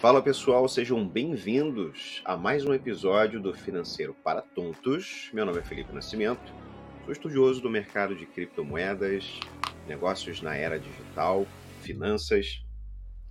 Fala pessoal, sejam bem-vindos a mais um episódio do Financeiro para Tontos. Meu nome é Felipe Nascimento, sou estudioso do mercado de criptomoedas, negócios na era digital, finanças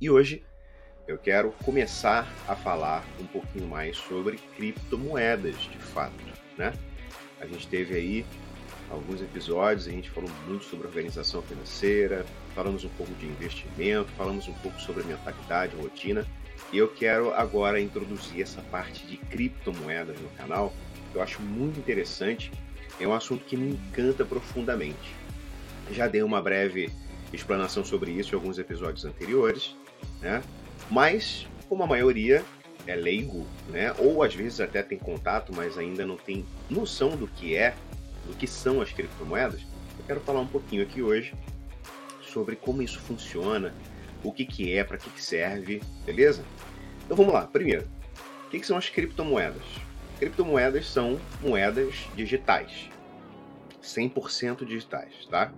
e hoje eu quero começar a falar um pouquinho mais sobre criptomoedas de fato, né? A gente teve aí alguns episódios, a gente falou muito sobre organização financeira, falamos um pouco de investimento, falamos um pouco sobre mentalidade, rotina. E eu quero agora introduzir essa parte de criptomoedas no canal, que eu acho muito interessante. É um assunto que me encanta profundamente. Já dei uma breve explanação sobre isso em alguns episódios anteriores, né? Mas, como a maioria é leigo, né? Ou às vezes até tem contato, mas ainda não tem noção do que é, do que são as criptomoedas, eu quero falar um pouquinho aqui hoje sobre como isso funciona, o que, que é, para que, que serve, beleza? Então vamos lá. Primeiro, o que, que são as criptomoedas? Criptomoedas são moedas digitais, 100% digitais, tá?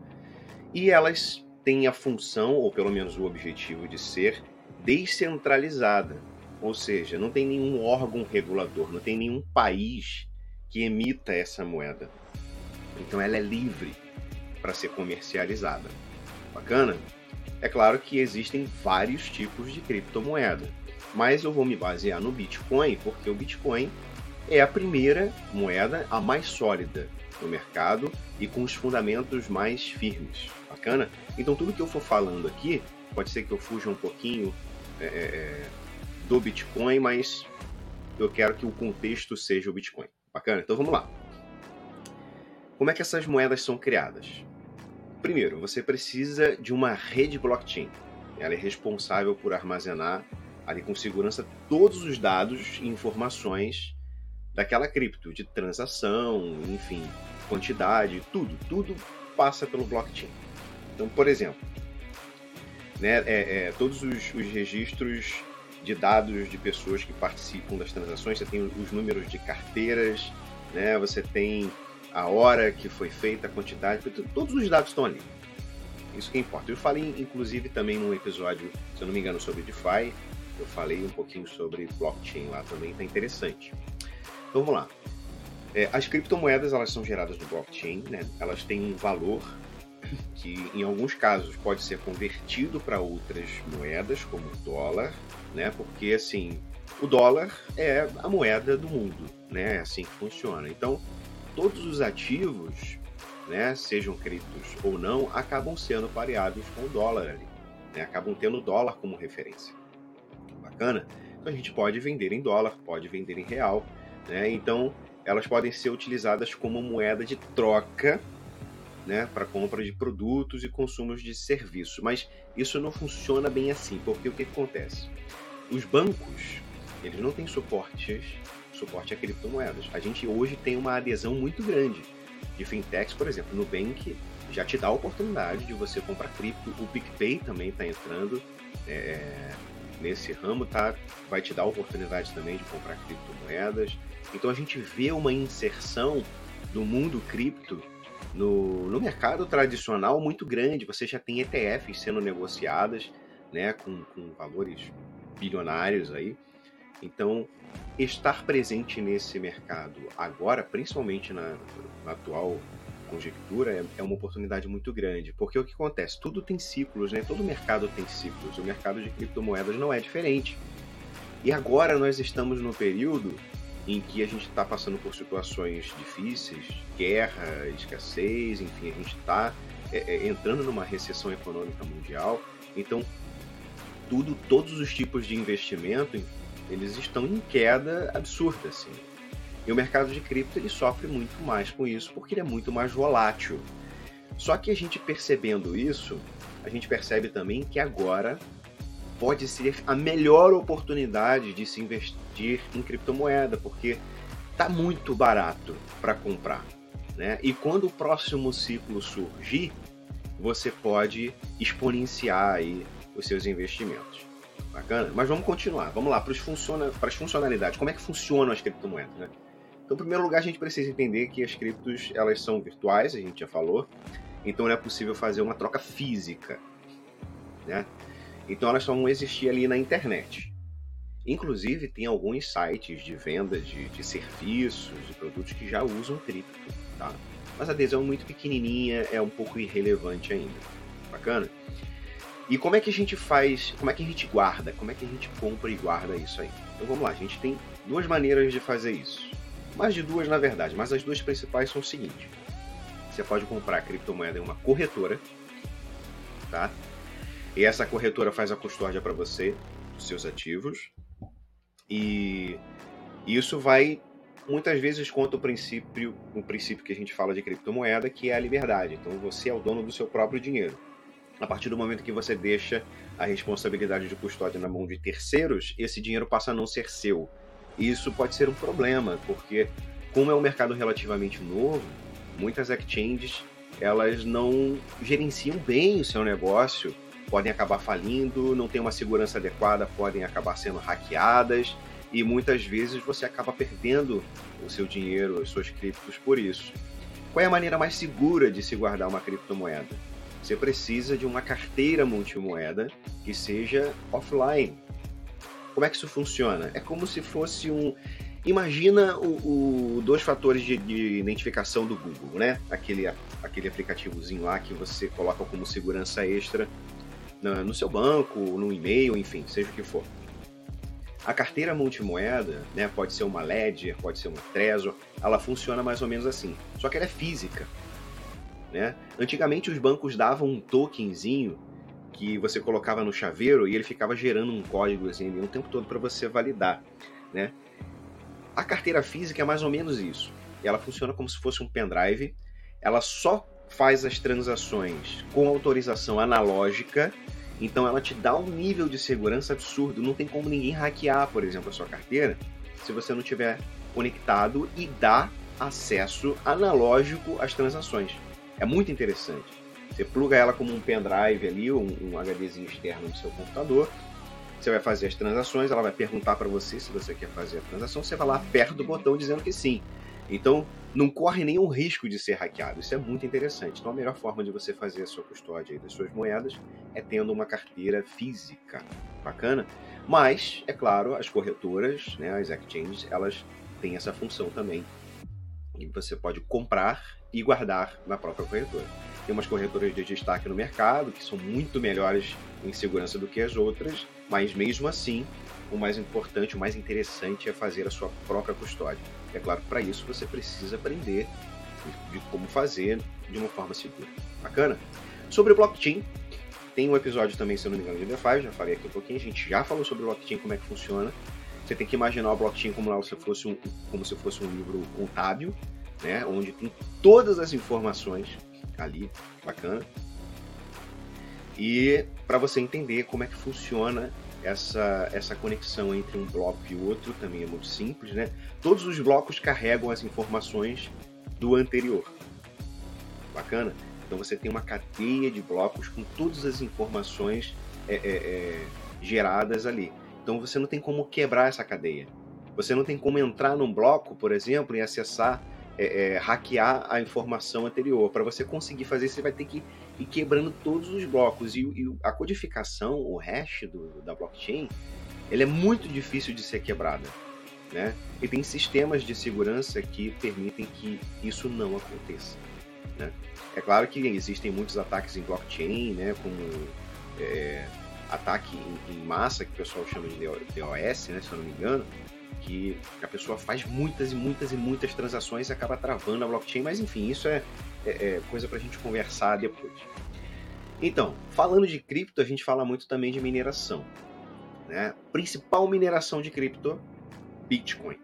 E elas têm a função, ou pelo menos o objetivo, de ser descentralizada, ou seja, não tem nenhum órgão regulador, não tem nenhum país que emita essa moeda. Então ela é livre para ser comercializada. Bacana? É claro que existem vários tipos de criptomoeda, mas eu vou me basear no Bitcoin porque o Bitcoin é a primeira moeda, a mais sólida no mercado e com os fundamentos mais firmes. Bacana? Então tudo que eu for falando aqui, pode ser que eu fuja um pouquinho é, é, é do Bitcoin, mas eu quero que o contexto seja o Bitcoin. Bacana? Então vamos lá. Como é que essas moedas são criadas? Primeiro, você precisa de uma rede blockchain. Ela é responsável por armazenar ali com segurança todos os dados e informações daquela cripto, de transação, enfim, quantidade, tudo, tudo passa pelo blockchain. Então, por exemplo, né, é, é, todos os, os registros de dados de pessoas que participam das transações, você tem os números de carteiras, né, você tem a hora que foi feita, a quantidade, todos os dados estão ali. Isso que importa. Eu falei, inclusive, também num episódio, se eu não me engano, sobre DeFi, eu falei um pouquinho sobre blockchain lá também, tá interessante. Então vamos lá. É, as criptomoedas elas são geradas no blockchain, né? Elas têm um valor que, em alguns casos, pode ser convertido para outras moedas, como o dólar, né? Porque assim, o dólar é a moeda do mundo, né? É assim que funciona. Então, todos os ativos, né, sejam criptos ou não, acabam sendo pareados com o dólar ali. Né, acabam tendo o dólar como referência. Bacana? Então a gente pode vender em dólar, pode vender em real. Né, então elas podem ser utilizadas como moeda de troca né, para compra de produtos e consumos de serviços. Mas isso não funciona bem assim, porque o que acontece? Os bancos eles não têm suportes suporte a criptomoedas. A gente hoje tem uma adesão muito grande de fintechs, por exemplo, Nubank já te dá a oportunidade de você comprar cripto, o PicPay também está entrando é, nesse ramo, tá? vai te dar a oportunidade também de comprar criptomoedas. Então a gente vê uma inserção do mundo cripto no, no mercado tradicional muito grande. Você já tem ETFs sendo negociadas né, com, com valores bilionários aí. Então, estar presente nesse mercado agora, principalmente na, na atual conjectura, é, é, uma oportunidade muito grande. Porque o que acontece? Tudo tem ciclos, né? Todo mercado tem ciclos. O mercado de criptomoedas não é diferente. E agora nós estamos no período em que a gente está passando por situações difíceis, guerra, escassez, enfim, a gente está é, é, entrando numa recessão econômica mundial. Então, tudo, todos os tipos de investimento eles estão em queda absurda, assim. E o mercado de cripto ele sofre muito mais com isso porque ele é muito mais volátil. Só que a gente percebendo isso, a gente percebe também que agora pode ser a melhor oportunidade de se investir em criptomoeda, porque tá muito barato para comprar, né? E quando o próximo ciclo surgir, você pode exponenciar aí os seus investimentos. Bacana? Mas vamos continuar. Vamos lá para funciona, as funcionalidades. Como é que funcionam as criptomoedas, né? Então, em primeiro lugar, a gente precisa entender que as criptos elas são virtuais, a gente já falou. Então, não é possível fazer uma troca física, né? Então, elas só vão existir ali na internet. Inclusive, tem alguns sites de venda de, de serviços, de produtos que já usam cripto, tá? Mas a adesão é muito pequenininha, é um pouco irrelevante ainda. Bacana? E como é que a gente faz, como é que a gente guarda, como é que a gente compra e guarda isso aí? Então vamos lá, a gente tem duas maneiras de fazer isso. Mais de duas, na verdade, mas as duas principais são o seguinte. Você pode comprar criptomoeda em uma corretora, tá? E essa corretora faz a custódia para você dos seus ativos. E isso vai muitas vezes contra o princípio, o princípio que a gente fala de criptomoeda, que é a liberdade. Então você é o dono do seu próprio dinheiro. A partir do momento que você deixa a responsabilidade de custódia na mão de terceiros, esse dinheiro passa a não ser seu. E isso pode ser um problema, porque como é um mercado relativamente novo, muitas exchanges elas não gerenciam bem o seu negócio podem acabar falindo, não tem uma segurança adequada, podem acabar sendo hackeadas e muitas vezes você acaba perdendo o seu dinheiro, as suas criptos por isso. Qual é a maneira mais segura de se guardar uma criptomoeda? Você precisa de uma carteira multimoeda que seja offline. Como é que isso funciona? É como se fosse um. Imagina o, o dois fatores de, de, identificação do Google, né? Aquele, aquele aplicativozinho lá que você coloca como segurança extra no seu banco, no e-mail, enfim, seja o que for. A carteira multimoeda, né, pode ser uma Ledger, pode ser uma Trezor, ela funciona mais ou menos assim. Só que ela é física. Né? Antigamente os bancos davam um tokenzinho que você colocava no chaveiro e ele ficava gerando um código assim, o tempo todo para você validar. Né? A carteira física é mais ou menos isso. Ela funciona como se fosse um pendrive. Ela só faz as transações com autorização analógica, então ela te dá um nível de segurança absurdo. Não tem como ninguém hackear, por exemplo, a sua carteira se você não tiver conectado e dá acesso analógico às transações. É muito interessante. Você pluga ela como um pendrive ali, um, um HDzinho externo no seu computador. Você vai fazer as transações, ela vai perguntar para você se você quer fazer a transação. Você vai lá, aperta o botão dizendo que sim. Então, não corre nenhum risco de ser hackeado. Isso é muito interessante. Então, a melhor forma de você fazer a sua custódia das suas moedas é tendo uma carteira física. Bacana? Mas, é claro, as corretoras, né, as exchanges, elas têm essa função também. E você pode comprar e guardar na própria corretora. Tem umas corretoras de destaque no mercado que são muito melhores em segurança do que as outras, mas mesmo assim, o mais importante, o mais interessante é fazer a sua própria custódia. É claro para isso você precisa aprender de como fazer de uma forma segura. Bacana? Sobre blockchain, tem um episódio também, se eu não me engano, de DeFi, já falei aqui um pouquinho, a gente já falou sobre blockchain, como é que funciona. Você tem que imaginar o blockchain como se fosse um, como se fosse um livro contábil, né, onde tem todas as informações ali, bacana. E para você entender como é que funciona essa, essa conexão entre um bloco e outro também é muito simples, né? Todos os blocos carregam as informações do anterior. Bacana? Então você tem uma cadeia de blocos com todas as informações é, é, é, geradas ali. Então você não tem como quebrar essa cadeia. Você não tem como entrar num bloco, por exemplo, e acessar, é, é, hackear a informação anterior. Para você conseguir fazer, você vai ter que e quebrando todos os blocos. E, e a codificação, o hash do, da blockchain, ele é muito difícil de ser quebrada. Né? E tem sistemas de segurança que permitem que isso não aconteça. Né? É claro que existem muitos ataques em blockchain, né? como é, ataque em, em, massa, que o pessoal chama de DOS, né? se eu não me engano, que a pessoa faz muitas e muitas e muitas transações e acaba travando a blockchain, mas enfim, isso é, é, é coisa para a gente conversar depois. Então, falando de cripto, a gente fala muito também de mineração. Né? Principal mineração de cripto, Bitcoin.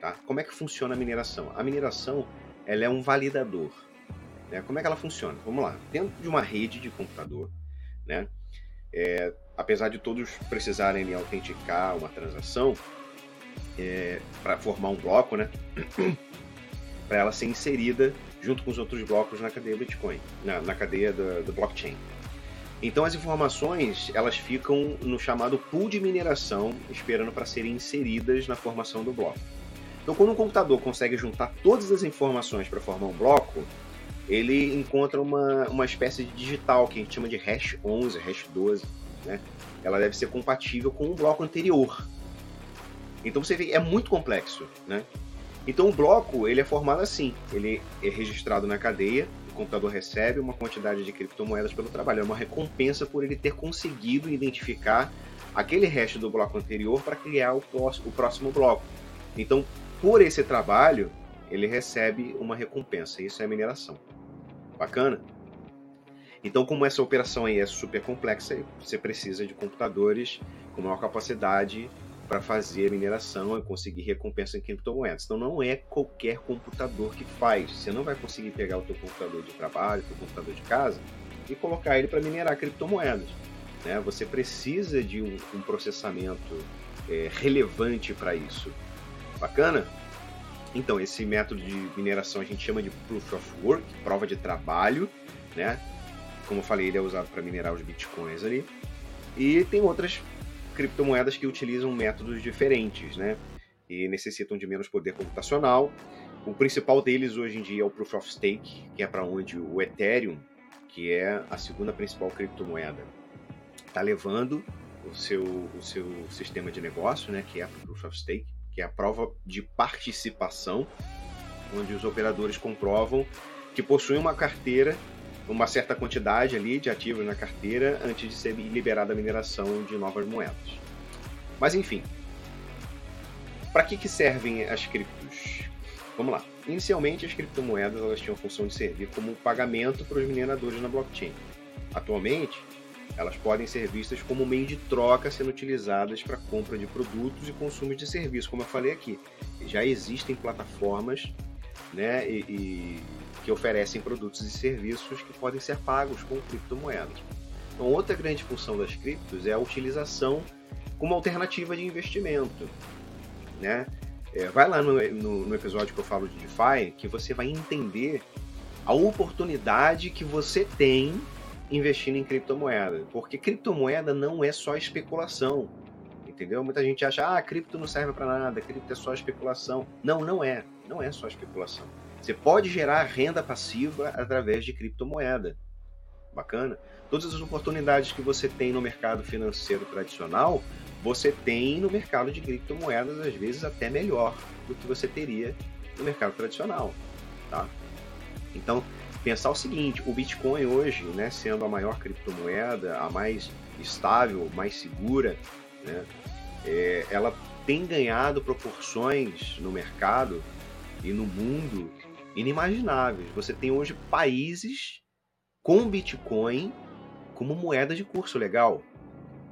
Tá? Como é que funciona a mineração? A mineração ela é um validador. Né? Como é que ela funciona? Vamos lá. Dentro de uma rede de computador, né? É, apesar de todos precisarem autenticar uma transação é, para formar um bloco, né? para ela ser inserida junto com os outros blocos na cadeia Bitcoin, na, na cadeia do, do blockchain. Então as informações elas ficam no chamado pool de mineração, esperando para serem inseridas na formação do bloco. Então quando um computador consegue juntar todas as informações para formar um bloco, ele encontra uma, uma espécie de digital que a gente chama de hash 11, hash 12, né? Ela deve ser compatível com o bloco anterior. Então você vê, é muito complexo, né? Então o bloco, ele é formado assim, ele é registrado na cadeia, o computador recebe uma quantidade de criptomoedas pelo trabalho, é uma recompensa por ele ter conseguido identificar aquele hash do bloco anterior para criar o próximo bloco. Então, por esse trabalho, ele recebe uma recompensa, isso é mineração. Bacana? Então, como essa operação aí é super complexa, você precisa de computadores com maior capacidade para fazer mineração e conseguir recompensa em criptomoedas. Então, não é qualquer computador que faz. Você não vai conseguir pegar o teu computador de trabalho, o teu computador de casa e colocar ele para minerar criptomoedas. Né? Você precisa de um, um processamento é, relevante para isso. Bacana? Então, esse método de mineração a gente chama de Proof of Work, prova de trabalho, né? Como eu falei, ele é usado para minerar os bitcoins ali. E tem outras criptomoedas que utilizam métodos diferentes, né? E necessitam de menos poder computacional. O principal deles hoje em dia é o Proof of Stake, que é para onde o Ethereum, que é a segunda principal criptomoeda, está levando o seu, o seu sistema de negócio, né? Que é o Proof of Stake, que é a prova de participação, onde os operadores comprovam que possuem uma carteira uma certa quantidade ali de ativos na carteira antes de ser liberada a mineração de novas moedas. Mas enfim, para que, que servem as criptos? Vamos lá. Inicialmente, as criptomoedas elas tinham a função de servir como pagamento para os mineradores na blockchain. Atualmente, elas podem ser vistas como meio de troca sendo utilizadas para compra de produtos e consumo de serviços, como eu falei aqui. Já existem plataformas né, e, e que oferecem produtos e serviços que podem ser pagos com criptomoedas. Então, outra grande função das criptos é a utilização como alternativa de investimento. Né? É, vai lá no, no, no, episódio que eu falo de DeFi, que você vai entender a oportunidade que você tem investindo em criptomoeda. Porque criptomoeda não é só especulação. Entendeu? Muita gente acha, ah, cripto não serve para nada, cripto é só especulação. Não, não é. Não é só especulação. Você pode gerar renda passiva através de criptomoeda. Bacana? Todas as oportunidades que você tem no mercado financeiro tradicional, você tem no mercado de criptomoedas, às vezes até melhor do que você teria no mercado tradicional. Tá? Então, pensar o seguinte: o Bitcoin hoje, né, sendo a maior criptomoeda, a mais estável, mais segura, né, é, ela tem ganhado proporções no mercado e no mundo inimagináveis. Você tem hoje países com Bitcoin como moeda de curso legal.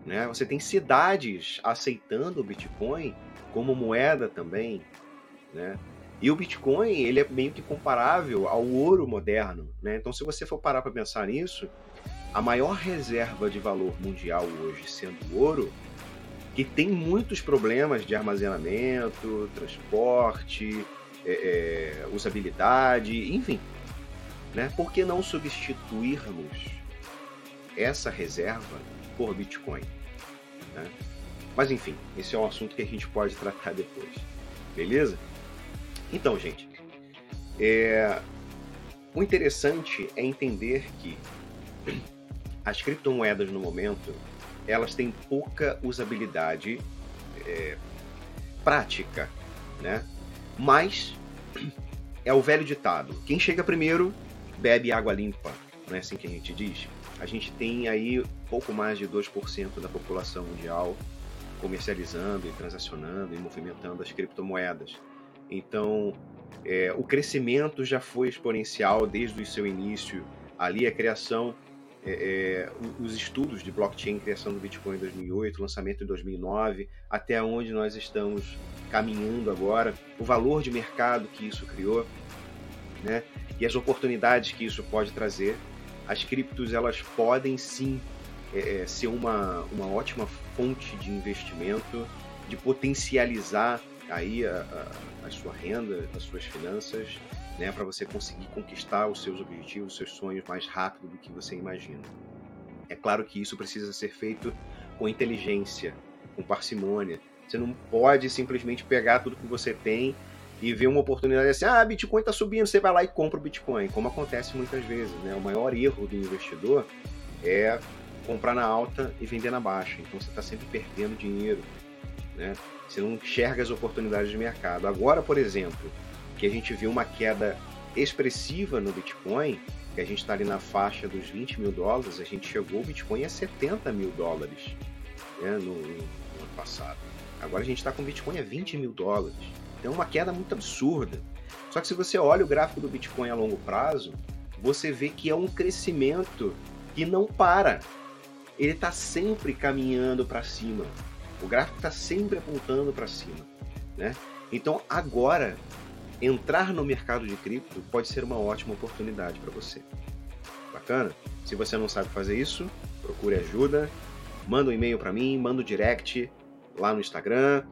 Né? Você tem cidades aceitando o Bitcoin como moeda também. Né? E o Bitcoin ele é meio que comparável ao ouro moderno. Né? Então, se você for parar para pensar nisso, a maior reserva de valor mundial hoje sendo o ouro, que tem muitos problemas de armazenamento, transporte, é, é, usabilidade, enfim. Né? Por que não substituirmos essa reserva por Bitcoin? Né? Mas enfim, esse é um assunto que a gente pode tratar depois. Beleza? Então, gente, é... o interessante é entender que as criptomoedas no momento elas têm pouca usabilidade é, prática, né? Mas é o velho ditado: quem chega primeiro bebe água limpa, não é assim que a gente diz? A gente tem aí pouco mais de 2% da população mundial comercializando e transacionando e movimentando as criptomoedas. Então, é, o crescimento já foi exponencial desde o seu início. Ali a criação, é, é, os estudos de blockchain, criação do Bitcoin em 2008, lançamento em 2009, até onde nós estamos caminhando agora, o valor de mercado que isso criou, né? E as oportunidades que isso pode trazer. As criptos elas podem sim é, é, ser uma, uma ótima fonte de investimento, de potencializar aí a, a, a sua renda, as suas finanças, né, para você conseguir conquistar os seus objetivos, os seus sonhos mais rápido do que você imagina. É claro que isso precisa ser feito com inteligência, com parcimônia, você não pode simplesmente pegar tudo que você tem e ver uma oportunidade assim, ah, Bitcoin está subindo, você vai lá e compra o Bitcoin, como acontece muitas vezes. Né? O maior erro do investidor é comprar na alta e vender na baixa. Então você está sempre perdendo dinheiro. né? Você não enxerga as oportunidades de mercado. Agora, por exemplo, que a gente viu uma queda expressiva no Bitcoin, que a gente está ali na faixa dos 20 mil dólares, a gente chegou o Bitcoin a 70 mil dólares né, no, no, ano passado. Agora a gente está com o Bitcoin a 20 mil dólares. Então é uma queda muito absurda. Só que se você olha o gráfico do Bitcoin a longo prazo, você vê que é um crescimento que não para. Ele está sempre caminhando para cima. O gráfico está sempre apontando para cima. Né? Então agora entrar no mercado de cripto pode ser uma ótima oportunidade para você. Bacana? Se você não sabe fazer isso, procure ajuda, manda um e-mail para mim, manda um direct lá no Instagram,